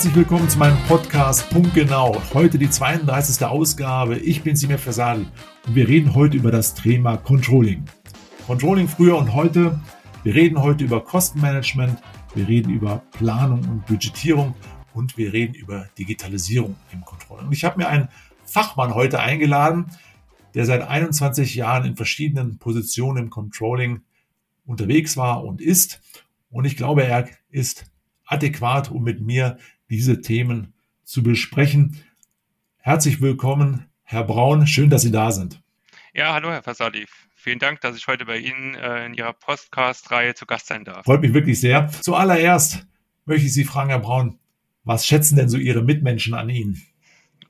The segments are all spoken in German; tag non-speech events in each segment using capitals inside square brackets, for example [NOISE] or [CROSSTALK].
Herzlich willkommen zu meinem Podcast Punktgenau. Heute die 32. Ausgabe. Ich bin Simir Fersali und wir reden heute über das Thema Controlling. Controlling früher und heute. Wir reden heute über Kostenmanagement, wir reden über Planung und Budgetierung und wir reden über Digitalisierung im Controlling. Und ich habe mir einen Fachmann heute eingeladen, der seit 21 Jahren in verschiedenen Positionen im Controlling unterwegs war und ist. Und ich glaube, er ist adäquat, um mit mir diese Themen zu besprechen. Herzlich willkommen, Herr Braun. Schön, dass Sie da sind. Ja, hallo, Herr Fasadi. Vielen Dank, dass ich heute bei Ihnen äh, in Ihrer Podcast-Reihe zu Gast sein darf. Freut mich wirklich sehr. Zuallererst möchte ich Sie fragen, Herr Braun, was schätzen denn so Ihre Mitmenschen an Ihnen?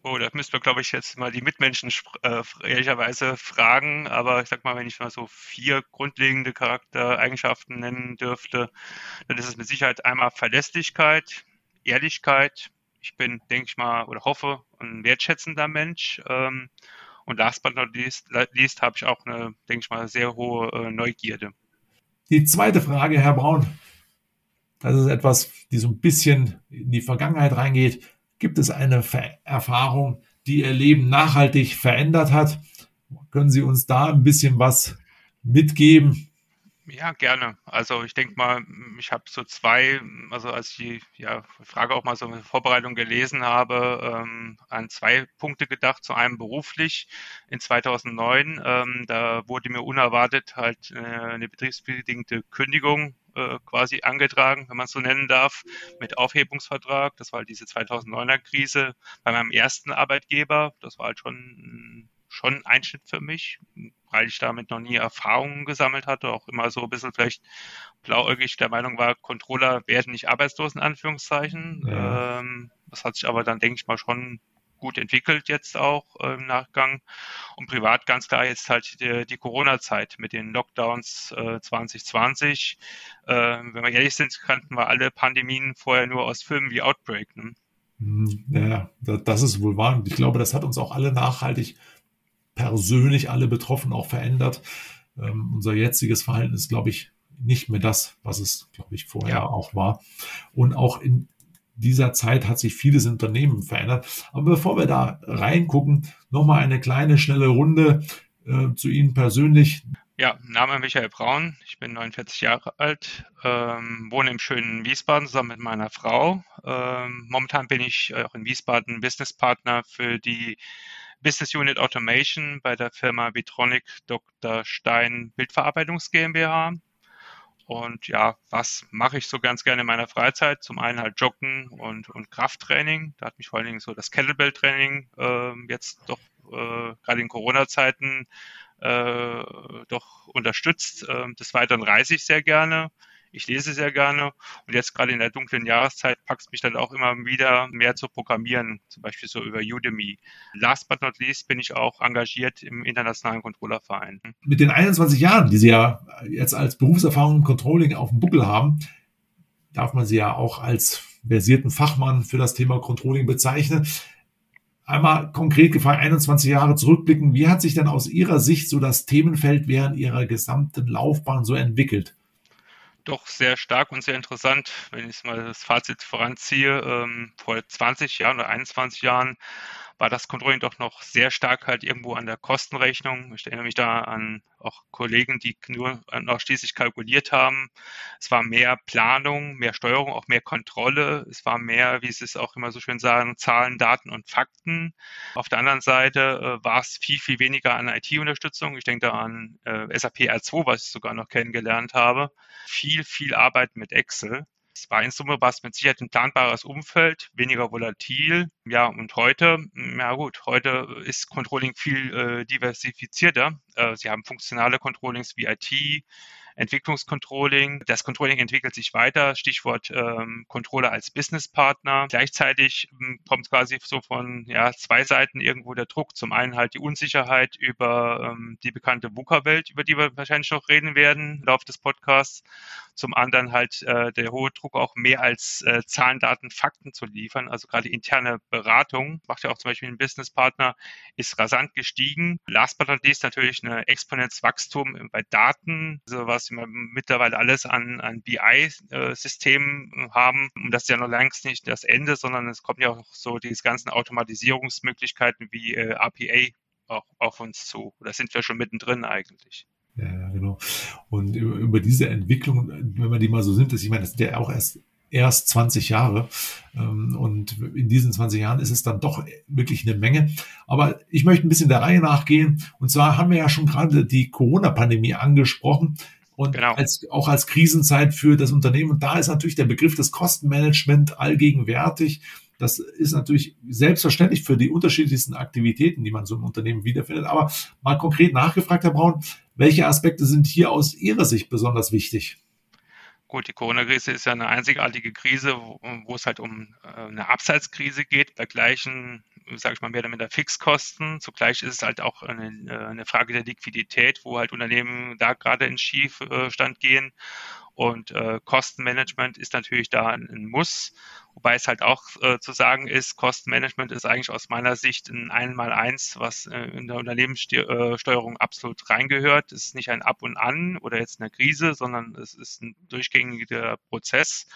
Oh, da müssten wir, glaube ich, jetzt mal die Mitmenschen äh, ehrlicherweise fragen. Aber ich sag mal, wenn ich mal so vier grundlegende Charaktereigenschaften nennen dürfte, dann ist es mit Sicherheit einmal Verlässlichkeit, Ehrlichkeit. Ich bin, denke ich mal, oder hoffe, ein wertschätzender Mensch. Ähm, und last but not least, least habe ich auch eine, denke ich mal, sehr hohe äh, Neugierde. Die zweite Frage, Herr Braun. Das ist etwas, die so ein bisschen in die Vergangenheit reingeht. Gibt es eine Ver Erfahrung, die Ihr Leben nachhaltig verändert hat? Können Sie uns da ein bisschen was mitgeben? Ja, gerne. Also ich denke mal, ich habe so zwei, also als ich die ja, Frage auch mal so in Vorbereitung gelesen habe, ähm, an zwei Punkte gedacht. Zu einem beruflich in 2009, ähm, da wurde mir unerwartet halt äh, eine betriebsbedingte Kündigung äh, quasi angetragen, wenn man es so nennen darf, mit Aufhebungsvertrag. Das war halt diese 2009er Krise bei meinem ersten Arbeitgeber. Das war halt schon schon ein Einschnitt für mich, weil ich damit noch nie Erfahrungen gesammelt hatte, auch immer so ein bisschen vielleicht blauäugig der Meinung war, Controller werden nicht arbeitslos in Anführungszeichen. Ja. Ähm, das hat sich aber dann, denke ich mal, schon gut entwickelt jetzt auch äh, im Nachgang. Und privat ganz klar jetzt halt die, die Corona-Zeit mit den Lockdowns äh, 2020. Äh, wenn wir ehrlich sind, kannten wir alle Pandemien vorher nur aus Filmen wie Outbreak. Ne? Hm, ja, das ist wohl wahr. Und ich glaube, das hat uns auch alle nachhaltig persönlich alle Betroffenen auch verändert. Ähm, unser jetziges Verhalten ist, glaube ich, nicht mehr das, was es, glaube ich, vorher ja. auch war. Und auch in dieser Zeit hat sich vieles Unternehmen verändert. Aber bevor wir da reingucken, nochmal eine kleine, schnelle Runde äh, zu Ihnen persönlich. Ja, Name Michael Braun, ich bin 49 Jahre alt, ähm, wohne im schönen Wiesbaden zusammen mit meiner Frau. Ähm, momentan bin ich auch in Wiesbaden Businesspartner für die Business Unit Automation bei der Firma Vitronic Dr. Stein Bildverarbeitungs GmbH. Und ja, was mache ich so ganz gerne in meiner Freizeit? Zum einen halt Joggen und, und Krafttraining. Da hat mich vor allen Dingen so das Kettlebell-Training äh, jetzt doch äh, gerade in Corona-Zeiten äh, doch unterstützt. Äh, des Weiteren reise ich sehr gerne. Ich lese sehr gerne und jetzt gerade in der dunklen Jahreszeit packt es mich dann auch immer wieder mehr zu programmieren, zum Beispiel so über Udemy. Last but not least bin ich auch engagiert im Internationalen Controllerverein. Mit den 21 Jahren, die Sie ja jetzt als Berufserfahrung im Controlling auf dem Buckel haben, darf man Sie ja auch als versierten Fachmann für das Thema Controlling bezeichnen. Einmal konkret gefragt, 21 Jahre zurückblicken, wie hat sich denn aus Ihrer Sicht so das Themenfeld während Ihrer gesamten Laufbahn so entwickelt? Doch sehr stark und sehr interessant, wenn ich mal das Fazit voranziehe. Ähm, vor 20 Jahren oder 21 Jahren war das Controlling doch noch sehr stark halt irgendwo an der Kostenrechnung. Ich erinnere mich da an auch Kollegen, die nur noch schließlich kalkuliert haben. Es war mehr Planung, mehr Steuerung, auch mehr Kontrolle. Es war mehr, wie Sie es auch immer so schön sagen, Zahlen, Daten und Fakten. Auf der anderen Seite äh, war es viel, viel weniger an IT-Unterstützung. Ich denke da an äh, SAP R2, was ich sogar noch kennengelernt habe. Viel, viel Arbeit mit Excel. Es war in Summe was mit Sicherheit ein planbares Umfeld, weniger volatil. Ja, und heute, ja gut, heute ist Controlling viel äh, diversifizierter. Äh, Sie haben funktionale Controllings wie IT, Entwicklungscontrolling. Das Controlling entwickelt sich weiter, Stichwort ähm, Controller als Businesspartner. Gleichzeitig ähm, kommt quasi so von ja, zwei Seiten irgendwo der Druck. Zum einen halt die Unsicherheit über ähm, die bekannte VUCA-Welt, über die wir wahrscheinlich noch reden werden im Laufe des Podcasts. Zum anderen halt äh, der hohe Druck auch mehr als äh, Zahlen, Daten, Fakten zu liefern. Also gerade interne Beratung, macht ja auch zum Beispiel ein Businesspartner, ist rasant gestiegen. Last but not least natürlich eine Exponenzwachstum bei Daten, sowas wir mittlerweile alles an, an BI-Systemen äh, haben. Und das ist ja noch längst nicht das Ende, sondern es kommen ja auch so diese ganzen Automatisierungsmöglichkeiten wie äh, RPA auch auf uns zu. Oder sind wir schon mittendrin eigentlich? Ja, genau. Und über diese Entwicklung, wenn man die mal so sind, ich meine, das ist ja auch erst erst 20 Jahre. Ähm, und in diesen 20 Jahren ist es dann doch wirklich eine Menge. Aber ich möchte ein bisschen der Reihe nachgehen. Und zwar haben wir ja schon gerade die Corona-Pandemie angesprochen. Und genau. als, auch als Krisenzeit für das Unternehmen. Und da ist natürlich der Begriff des Kostenmanagement allgegenwärtig. Das ist natürlich selbstverständlich für die unterschiedlichsten Aktivitäten, die man so im Unternehmen wiederfindet. Aber mal konkret nachgefragt, Herr Braun, welche Aspekte sind hier aus Ihrer Sicht besonders wichtig? Gut, die Corona-Krise ist ja eine einzigartige Krise, wo, wo es halt um äh, eine Abseitskrise geht, bei gleichen, sage ich mal, mehr oder minder Fixkosten. Zugleich ist es halt auch eine, äh, eine Frage der Liquidität, wo halt Unternehmen da gerade in Schiefstand gehen. Und äh, Kostenmanagement ist natürlich da ein, ein Muss. Wobei es halt auch äh, zu sagen ist, Kostenmanagement ist eigentlich aus meiner Sicht ein Einmaleins, was äh, in der Unternehmenssteuerung absolut reingehört. Es ist nicht ein Ab und An oder jetzt eine Krise, sondern es ist ein durchgängiger Prozess.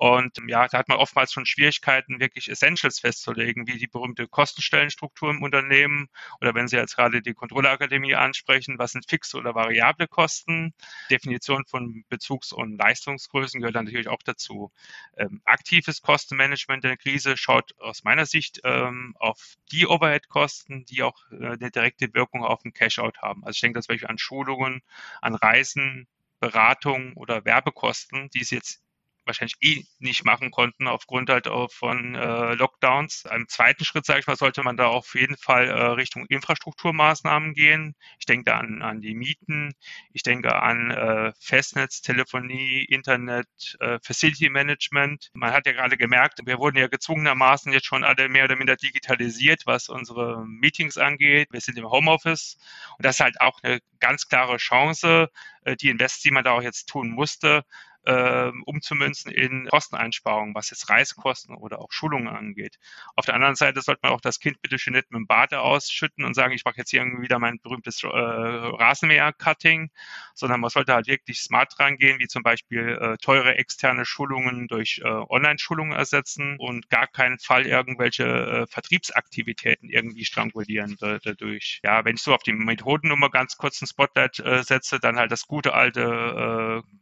Und ja, da hat man oftmals schon Schwierigkeiten, wirklich Essentials festzulegen, wie die berühmte Kostenstellenstruktur im Unternehmen oder wenn Sie jetzt gerade die Kontrollakademie ansprechen, was sind fixe oder variable Kosten? Definition von Bezugs- und Leistungsgrößen gehört dann natürlich auch dazu. Ähm, aktives Kostenmanagement in der Krise schaut aus meiner Sicht ähm, auf die Overhead-Kosten, die auch äh, eine direkte Wirkung auf den Cash-out haben. Also ich denke, das wäre an Schulungen, an Reisen, Beratung oder Werbekosten, die es jetzt wahrscheinlich eh nicht machen konnten aufgrund halt auch von äh, Lockdowns. Im zweiten Schritt, sage ich mal, sollte man da auf jeden Fall äh, Richtung Infrastrukturmaßnahmen gehen. Ich denke an, an die Mieten, ich denke an äh, Festnetz, Telefonie, Internet, äh, Facility Management. Man hat ja gerade gemerkt, wir wurden ja gezwungenermaßen jetzt schon alle mehr oder minder digitalisiert, was unsere Meetings angeht. Wir sind im Homeoffice und das ist halt auch eine ganz klare Chance, äh, die Invest, die man da auch jetzt tun musste, äh, umzumünzen in Kosteneinsparungen, was jetzt Reisekosten oder auch Schulungen angeht. Auf der anderen Seite sollte man auch das Kind bitte schön nicht mit dem Bade ausschütten und sagen, ich mache jetzt hier irgendwie wieder mein berühmtes äh, Rasenmäher-Cutting, sondern man sollte halt wirklich smart rangehen, wie zum Beispiel äh, teure externe Schulungen durch äh, Online-Schulungen ersetzen und gar keinen Fall irgendwelche äh, Vertriebsaktivitäten irgendwie strangulieren dadurch. Ja, wenn ich so auf die Methodennummer ganz kurz ein Spotlight äh, setze, dann halt das gute alte äh,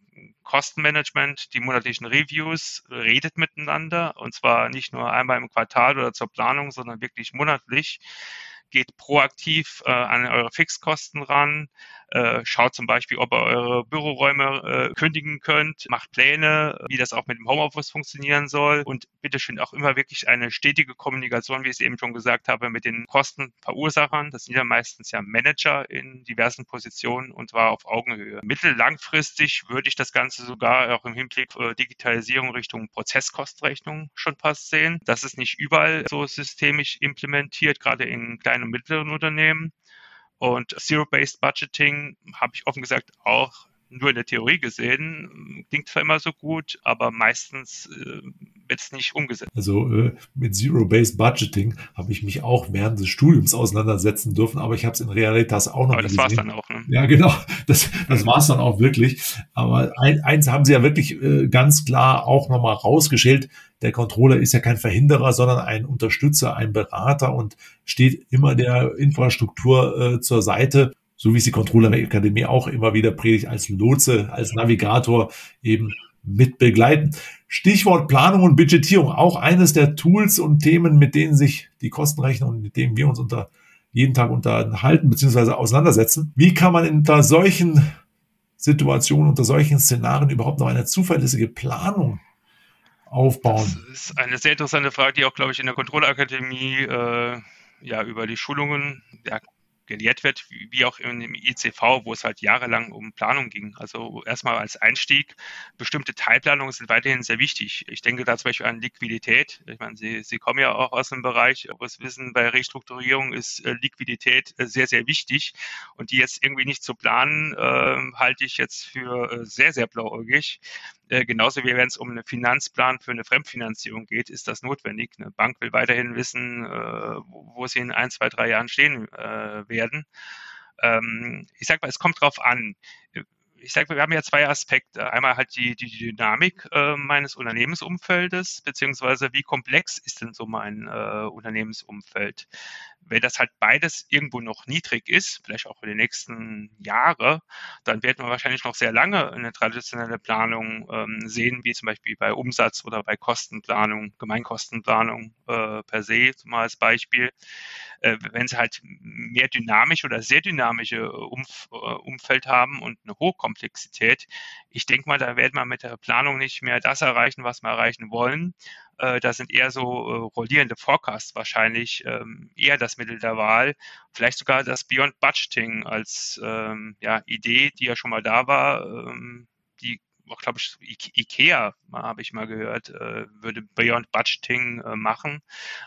Kostenmanagement, die monatlichen Reviews, redet miteinander und zwar nicht nur einmal im Quartal oder zur Planung, sondern wirklich monatlich geht proaktiv äh, an eure Fixkosten ran, äh, schaut zum Beispiel, ob ihr eure Büroräume äh, kündigen könnt, macht Pläne, wie das auch mit dem Homeoffice funktionieren soll und bitteschön auch immer wirklich eine stetige Kommunikation, wie ich es eben schon gesagt habe, mit den Kostenverursachern. Das sind ja meistens ja Manager in diversen Positionen und zwar auf Augenhöhe. Mittellangfristig würde ich das Ganze sogar auch im Hinblick äh, Digitalisierung Richtung Prozesskostenrechnung schon fast sehen. Das ist nicht überall so systemisch implementiert, gerade in kleinen und mittleren Unternehmen. Und Zero-Based Budgeting habe ich offen gesagt auch nur in der Theorie gesehen. Klingt zwar immer so gut, aber meistens äh, wird es nicht umgesetzt. Also äh, mit Zero-Based Budgeting habe ich mich auch während des Studiums auseinandersetzen dürfen, aber ich habe es in Realitas auch noch aber das war es dann auch, ne? Ja, genau. [LAUGHS] Das, das war es dann auch wirklich. Aber ein, eins haben sie ja wirklich äh, ganz klar auch nochmal rausgeschält. Der Controller ist ja kein Verhinderer, sondern ein Unterstützer, ein Berater und steht immer der Infrastruktur äh, zur Seite so wie es die Controller Akademie auch immer wieder predigt, als Lotse, als Navigator eben mit begleiten. Stichwort Planung und Budgetierung, auch eines der Tools und Themen, mit denen sich die Kostenrechnung und mit denen wir uns unter jeden Tag unterhalten bzw. auseinandersetzen. Wie kann man unter solchen Situationen, unter solchen Szenarien überhaupt noch eine zuverlässige Planung aufbauen? Das ist eine sehr interessante Frage, die auch, glaube ich, in der Kontrollakademie äh, ja über die Schulungen ja, gelehrt wird, wie auch im ICV, wo es halt jahrelang um Planung ging. Also erstmal als Einstieg, bestimmte Teilplanungen sind weiterhin sehr wichtig. Ich denke da zum Beispiel an Liquidität. Ich meine, Sie, Sie kommen ja auch aus dem Bereich, wo Sie wissen, bei Restrukturierung ist äh, Liquidität äh, sehr, sehr wichtig. Und die jetzt irgendwie nicht zu planen, äh, halte ich jetzt für äh, sehr, sehr blauäugig. Äh, genauso wie wenn es um einen Finanzplan für eine Fremdfinanzierung geht, ist das notwendig. Eine Bank will weiterhin wissen, äh, wo, wo sie in ein, zwei, drei Jahren stehen äh, werden. Ähm, ich sage mal, es kommt drauf an ich sage, wir haben ja zwei Aspekte. Einmal halt die, die Dynamik äh, meines Unternehmensumfeldes, beziehungsweise wie komplex ist denn so mein äh, Unternehmensumfeld. Wenn das halt beides irgendwo noch niedrig ist, vielleicht auch in den nächsten Jahre, dann werden wir wahrscheinlich noch sehr lange eine traditionelle Planung ähm, sehen, wie zum Beispiel bei Umsatz oder bei Kostenplanung, Gemeinkostenplanung äh, per se, als Beispiel. Äh, wenn sie halt mehr dynamisch oder sehr dynamische Umf äh, Umfeld haben und eine hohe Komplexität, ich denke mal, da werden wir mit der Planung nicht mehr das erreichen, was wir erreichen wollen. Äh, da sind eher so äh, rollierende Forecasts wahrscheinlich ähm, eher das Mittel der Wahl. Vielleicht sogar das Beyond Budgeting als ähm, ja, Idee, die ja schon mal da war, ähm, die glaube ich, IKEA, habe ich mal gehört, äh, würde Beyond Budgeting äh, machen.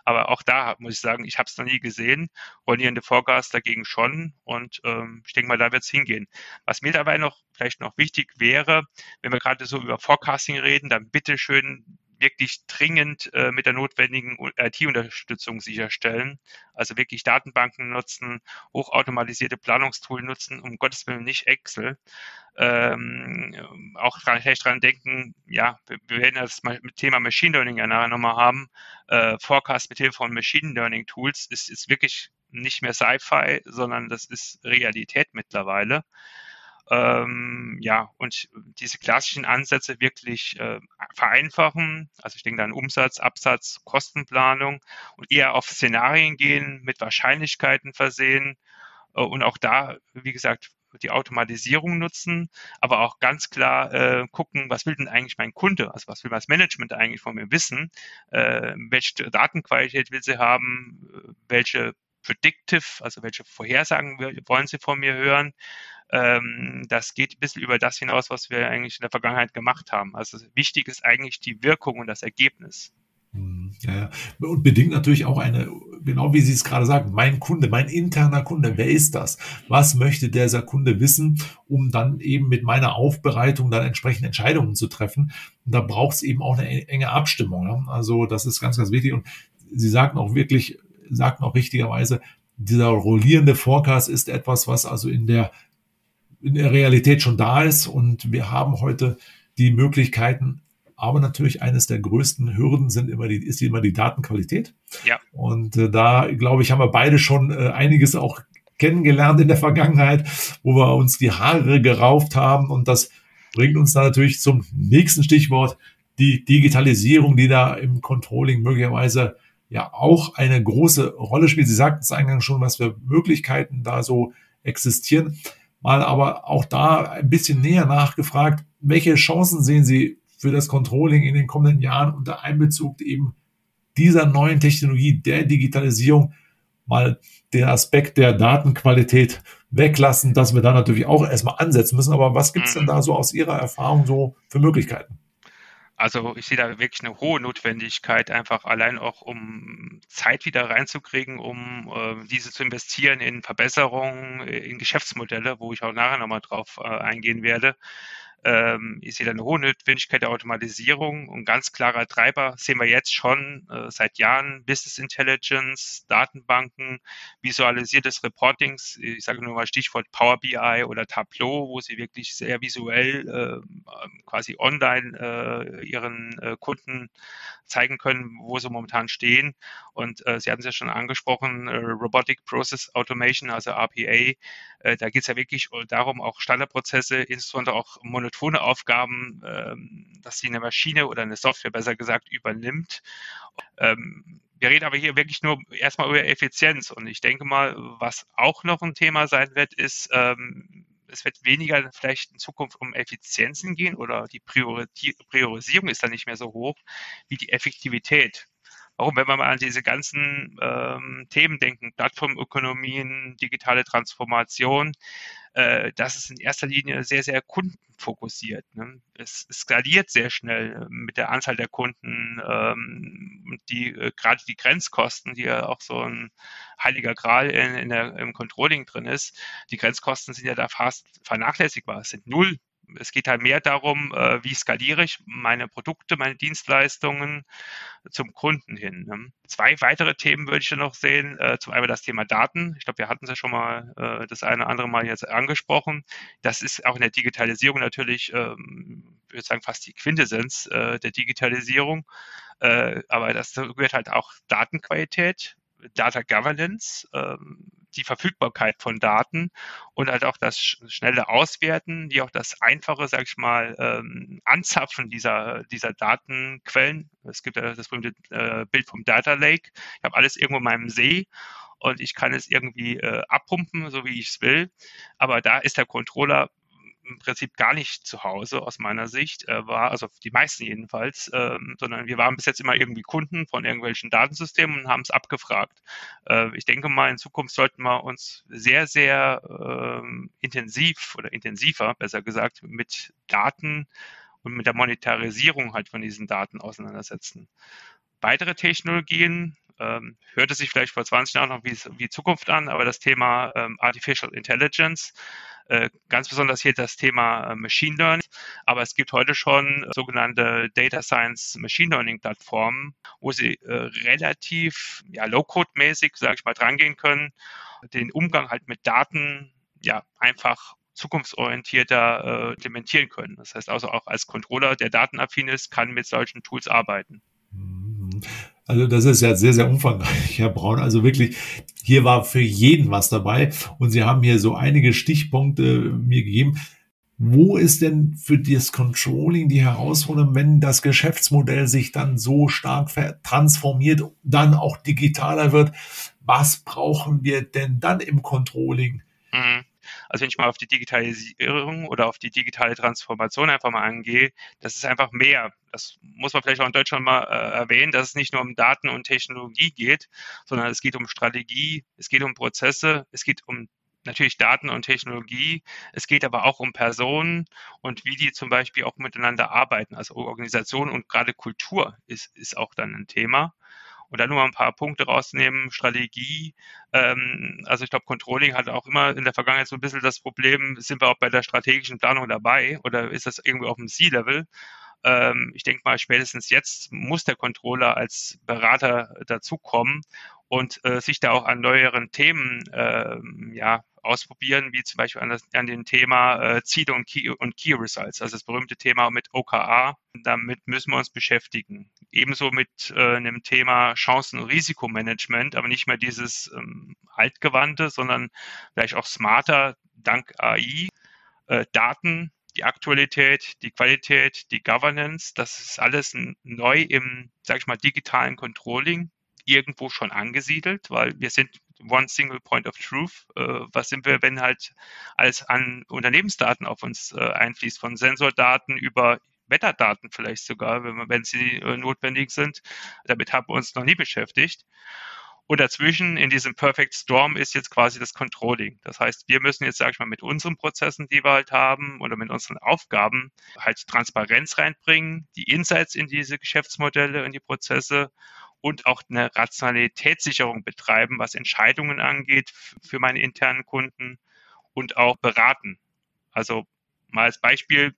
Aber auch da muss ich sagen, ich habe es noch nie gesehen. Rollierende Forecasts dagegen schon. Und ähm, ich denke mal, da wird es hingehen. Was mir dabei noch vielleicht noch wichtig wäre, wenn wir gerade so über Forecasting reden, dann bitte schön wirklich dringend äh, mit der notwendigen IT-Unterstützung sicherstellen. Also wirklich Datenbanken nutzen, hochautomatisierte Planungstool nutzen, um Gottes Willen nicht Excel. Ähm, auch vielleicht dran denken, ja, wir, wir werden das Thema Machine Learning ja nachher nochmal haben. Äh, Forecast mit Hilfe von Machine Learning Tools ist, ist wirklich nicht mehr Sci-Fi, sondern das ist Realität mittlerweile. Ähm, ja, und diese klassischen Ansätze wirklich äh, vereinfachen, also ich denke an Umsatz, Absatz, Kostenplanung und eher auf Szenarien gehen, mit Wahrscheinlichkeiten versehen äh, und auch da, wie gesagt, die Automatisierung nutzen, aber auch ganz klar äh, gucken, was will denn eigentlich mein Kunde, also was will das Management eigentlich von mir wissen, äh, welche Datenqualität will sie haben, welche Predictive, also welche Vorhersagen wollen Sie von mir hören. Ähm, das geht ein bisschen über das hinaus, was wir eigentlich in der Vergangenheit gemacht haben. Also wichtig ist eigentlich die Wirkung und das Ergebnis. Hm, ja, und bedingt natürlich auch eine, genau wie Sie es gerade sagen, mein Kunde, mein interner Kunde, wer ist das? Was möchte dieser Kunde wissen, um dann eben mit meiner Aufbereitung dann entsprechende Entscheidungen zu treffen? Und da braucht es eben auch eine enge Abstimmung. Ja? Also das ist ganz, ganz wichtig. Und Sie sagten auch wirklich, sagten auch richtigerweise, dieser rollierende Forecast ist etwas, was also in der, in der Realität schon da ist und wir haben heute die Möglichkeiten, aber natürlich eines der größten Hürden sind immer die, ist immer die Datenqualität. Ja. Und äh, da, glaube ich, haben wir beide schon äh, einiges auch kennengelernt in der Vergangenheit, wo wir uns die Haare gerauft haben. Und das bringt uns dann natürlich zum nächsten Stichwort, die Digitalisierung, die da im Controlling möglicherweise ja auch eine große Rolle spielt. Sie sagten es eingangs schon, was für Möglichkeiten da so existieren. Mal aber auch da ein bisschen näher nachgefragt, welche Chancen sehen Sie für das Controlling in den kommenden Jahren unter Einbezug eben dieser neuen Technologie, der Digitalisierung, mal den Aspekt der Datenqualität weglassen, dass wir da natürlich auch erstmal ansetzen müssen. Aber was gibt es denn da so aus Ihrer Erfahrung so für Möglichkeiten? Also ich sehe da wirklich eine hohe Notwendigkeit, einfach allein auch um Zeit wieder reinzukriegen, um äh, diese zu investieren in Verbesserungen, in Geschäftsmodelle, wo ich auch nachher nochmal drauf äh, eingehen werde. Ähm, ich sehe da eine hohe Notwendigkeit der Automatisierung und ganz klarer Treiber sehen wir jetzt schon äh, seit Jahren Business Intelligence, Datenbanken, visualisiertes Reportings. Ich sage nur mal Stichwort Power BI oder Tableau, wo sie wirklich sehr visuell äh, quasi online äh, ihren äh, Kunden zeigen können, wo sie momentan stehen. Und äh, Sie hatten es ja schon angesprochen, äh, Robotic Process Automation, also RPA. Äh, da geht es ja wirklich darum, auch Standardprozesse, insbesondere auch monotone Aufgaben, ähm, dass sie eine Maschine oder eine Software besser gesagt übernimmt. Ähm, wir reden aber hier wirklich nur erstmal über Effizienz. Und ich denke mal, was auch noch ein Thema sein wird, ist, ähm, es wird weniger vielleicht in Zukunft um Effizienzen gehen oder die Priorisierung ist dann nicht mehr so hoch wie die Effektivität. Warum, wenn wir mal an diese ganzen ähm, Themen denken, Plattformökonomien, digitale Transformation, äh, das ist in erster Linie sehr, sehr kundenfokussiert. Ne? Es, es, skaliert sehr schnell mit der Anzahl der Kunden. Ähm, die, äh, gerade die Grenzkosten, die ja auch so ein heiliger Gral in, in der, im Controlling drin ist, die Grenzkosten sind ja da fast vernachlässigbar. Es sind null es geht halt mehr darum, äh, wie skaliere ich meine Produkte, meine Dienstleistungen zum Kunden hin. Ne? Zwei weitere Themen würde ich noch sehen. Äh, zum einen das Thema Daten. Ich glaube, wir hatten es ja schon mal äh, das eine oder andere Mal jetzt angesprochen. Das ist auch in der Digitalisierung natürlich, ähm, ich würde sagen, fast die Quintessenz äh, der Digitalisierung. Äh, aber das gehört halt auch Datenqualität, Data Governance, ähm, die Verfügbarkeit von Daten und halt auch das schnelle Auswerten, wie auch das einfache, sag ich mal, ähm, Anzapfen dieser, dieser Datenquellen. Es gibt ja das berühmte äh, Bild vom Data Lake. Ich habe alles irgendwo in meinem See und ich kann es irgendwie äh, abpumpen, so wie ich es will. Aber da ist der Controller im Prinzip gar nicht zu Hause aus meiner Sicht, äh, war, also die meisten jedenfalls, ähm, sondern wir waren bis jetzt immer irgendwie Kunden von irgendwelchen Datensystemen und haben es abgefragt. Äh, ich denke mal, in Zukunft sollten wir uns sehr, sehr ähm, intensiv oder intensiver, besser gesagt, mit Daten und mit der Monetarisierung halt von diesen Daten auseinandersetzen. Weitere Technologien, ähm, hörte sich vielleicht vor 20 Jahren noch wie, wie Zukunft an, aber das Thema ähm, Artificial Intelligence äh, ganz besonders hier das Thema äh, Machine Learning. Aber es gibt heute schon sogenannte Data Science Machine Learning Plattformen, wo Sie äh, relativ ja, Low-Code-mäßig, sage ich mal, drangehen können, den Umgang halt mit Daten ja einfach zukunftsorientierter äh, implementieren können. Das heißt also auch als Controller, der datenaffin ist, kann mit solchen Tools arbeiten. Also das ist ja sehr, sehr umfangreich, [LAUGHS] Herr Braun. Also wirklich, hier war für jeden was dabei. Und Sie haben hier so einige Stichpunkte mir gegeben. Wo ist denn für das Controlling die Herausforderung, wenn das Geschäftsmodell sich dann so stark transformiert, dann auch digitaler wird? Was brauchen wir denn dann im Controlling? Mhm. Also wenn ich mal auf die Digitalisierung oder auf die digitale Transformation einfach mal angehe, das ist einfach mehr. Das muss man vielleicht auch in Deutschland mal äh, erwähnen, dass es nicht nur um Daten und Technologie geht, sondern es geht um Strategie, es geht um Prozesse, es geht um natürlich Daten und Technologie. Es geht aber auch um Personen und wie die zum Beispiel auch miteinander arbeiten. Also Organisation und gerade Kultur ist, ist auch dann ein Thema. Und dann nur mal ein paar Punkte rausnehmen, Strategie. Ähm, also ich glaube, Controlling hat auch immer in der Vergangenheit so ein bisschen das Problem, sind wir auch bei der strategischen Planung dabei oder ist das irgendwie auf dem C-Level? Ähm, ich denke mal, spätestens jetzt muss der Controller als Berater dazukommen und äh, sich da auch an neueren Themen äh, ja, ausprobieren, wie zum Beispiel an, das, an dem Thema äh, Ziele und Key, und Key Results, also das berühmte Thema mit OKA. Damit müssen wir uns beschäftigen. Ebenso mit äh, einem Thema Chancen- und Risikomanagement, aber nicht mehr dieses ähm, altgewandte, sondern vielleicht auch smarter dank AI. Äh, Daten, die Aktualität, die Qualität, die Governance, das ist alles neu im, sag ich mal, digitalen Controlling irgendwo schon angesiedelt, weil wir sind One Single Point of Truth. Äh, was sind wir, wenn halt alles an Unternehmensdaten auf uns äh, einfließt, von Sensordaten über Wetterdaten vielleicht sogar, wenn, wenn sie äh, notwendig sind. Damit haben wir uns noch nie beschäftigt. Und dazwischen in diesem Perfect Storm ist jetzt quasi das Controlling. Das heißt, wir müssen jetzt, sage ich mal, mit unseren Prozessen, die wir halt haben oder mit unseren Aufgaben halt Transparenz reinbringen, die Insights in diese Geschäftsmodelle, in die Prozesse und auch eine Rationalitätssicherung betreiben, was Entscheidungen angeht für meine internen Kunden und auch beraten. Also mal als Beispiel,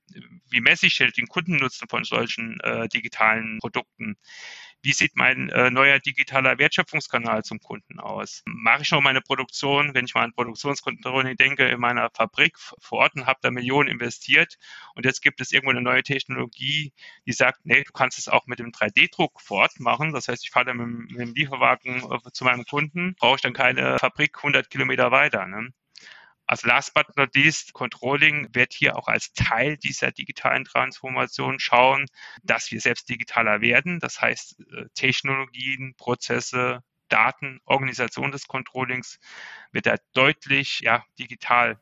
wie messe ich den Kundennutzen von solchen äh, digitalen Produkten? Wie sieht mein äh, neuer digitaler Wertschöpfungskanal zum Kunden aus? Mache ich noch meine Produktion, wenn ich mal an Produktionskontrollen denke, in meiner Fabrik vor Ort und habe da Millionen investiert und jetzt gibt es irgendwo eine neue Technologie, die sagt, nee, du kannst es auch mit dem 3D-Druck vor Ort machen. Das heißt, ich fahre dann mit, mit dem Lieferwagen äh, zu meinem Kunden, brauche ich dann keine Fabrik 100 Kilometer weiter. Ne? Also last but not least, Controlling wird hier auch als Teil dieser digitalen Transformation schauen, dass wir selbst digitaler werden. Das heißt, äh, Technologien, Prozesse, Daten, Organisation des Controllings wird da deutlich ja, digital.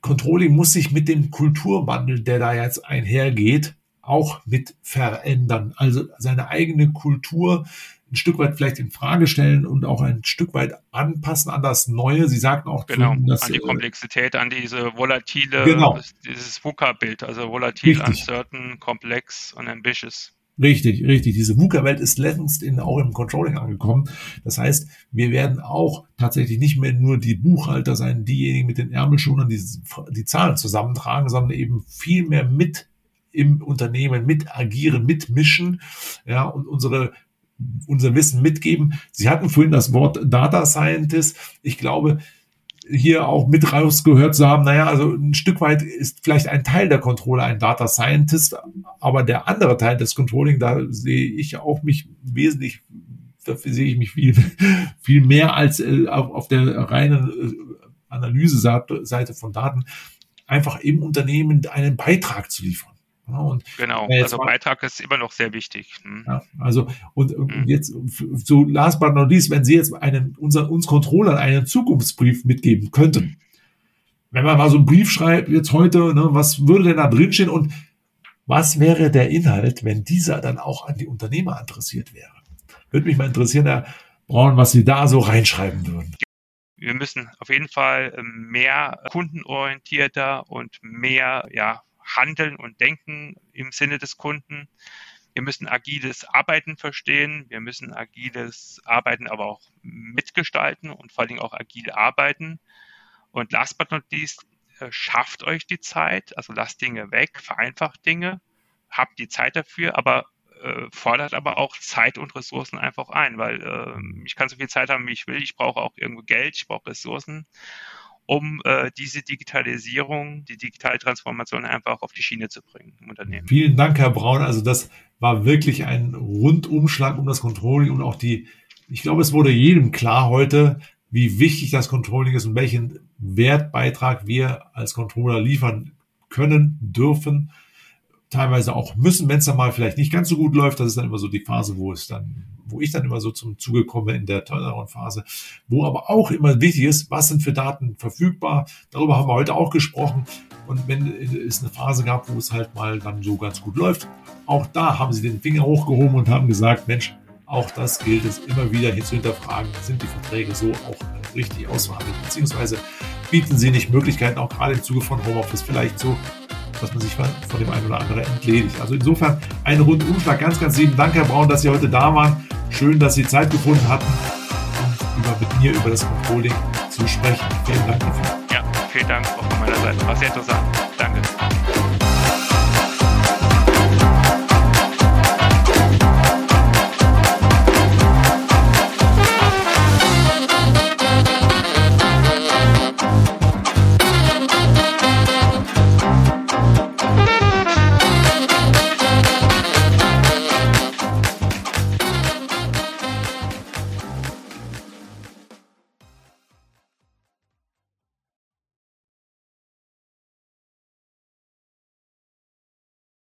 Controlling muss sich mit dem Kulturwandel, der da jetzt einhergeht, auch mit verändern. Also seine eigene Kultur ein Stück weit vielleicht in Frage stellen und auch ein Stück weit anpassen an das Neue. Sie sagten auch, genau, dass, an die äh, Komplexität, an diese volatile, genau. dieses VUCA-Bild, also volatil, Richtig. uncertain, komplex und ambitious. Richtig, richtig. Diese VUCA-Welt ist längst in, auch im Controlling angekommen. Das heißt, wir werden auch tatsächlich nicht mehr nur die Buchhalter sein, diejenigen mit den Ärmelschonern, die die Zahlen zusammentragen, sondern eben viel mehr mit im Unternehmen mit agieren, mitmischen, ja, und unsere unser Wissen mitgeben. Sie hatten vorhin das Wort Data Scientist. Ich glaube, hier auch mit rausgehört zu haben, naja, also ein Stück weit ist vielleicht ein Teil der Controller ein Data Scientist, aber der andere Teil des Controlling, da sehe ich auch mich wesentlich, dafür sehe ich mich viel, [LAUGHS] viel mehr als äh, auf der reinen äh, Analyse-Seite von Daten, einfach im Unternehmen einen Beitrag zu liefern. Ja, und genau, also mal, Beitrag ist immer noch sehr wichtig. Hm. Ja, also und, hm. jetzt so last but not least, wenn Sie jetzt einen unseren uns Controllern einen Zukunftsbrief mitgeben könnten, wenn man mal so einen Brief schreibt jetzt heute, ne, was würde denn da drinstehen und was wäre der Inhalt, wenn dieser dann auch an die Unternehmer adressiert wäre? Würde mich mal interessieren, Herr Braun, was Sie da so reinschreiben würden. Wir müssen auf jeden Fall ähm, mehr kundenorientierter und mehr ja, Handeln und Denken im Sinne des Kunden. Wir müssen agiles Arbeiten verstehen. Wir müssen agiles Arbeiten aber auch mitgestalten und vor allem auch agil arbeiten. Und last but not least, äh, schafft euch die Zeit, also lasst Dinge weg, vereinfacht Dinge, habt die Zeit dafür, aber äh, fordert aber auch Zeit und Ressourcen einfach ein, weil äh, ich kann so viel Zeit haben, wie ich will. Ich brauche auch irgendwo Geld, ich brauche Ressourcen um äh, diese Digitalisierung, die digitale Transformation einfach auf die Schiene zu bringen im Unternehmen. Vielen Dank, Herr Braun. Also das war wirklich ein Rundumschlag um das Controlling und auch die, ich glaube, es wurde jedem klar heute, wie wichtig das Controlling ist und welchen Wertbeitrag wir als Controller liefern können, dürfen, teilweise auch müssen, wenn es dann mal vielleicht nicht ganz so gut läuft. Das ist dann immer so die Phase, wo es dann wo ich dann immer so zum Zuge komme in der Turnaround-Phase, wo aber auch immer wichtig ist, was sind für Daten verfügbar. Darüber haben wir heute auch gesprochen. Und wenn es eine Phase gab, wo es halt mal dann so ganz gut läuft, auch da haben sie den Finger hochgehoben und haben gesagt, Mensch, auch das gilt es immer wieder hier zu hinterfragen. Sind die Verträge so auch richtig ausverhandelt? Beziehungsweise bieten sie nicht Möglichkeiten, auch gerade im Zuge von Homeoffice vielleicht so dass man sich von dem einen oder anderen entledigt. Also insofern ein Rundumschlag. Ganz, ganz lieben Dank, Herr Braun, dass Sie heute da waren. Schön, dass Sie Zeit gefunden hatten, um über, mit mir über das Controlling zu sprechen. Vielen Dank dafür. Ja, vielen Dank auch von meiner Seite. War sehr interessant.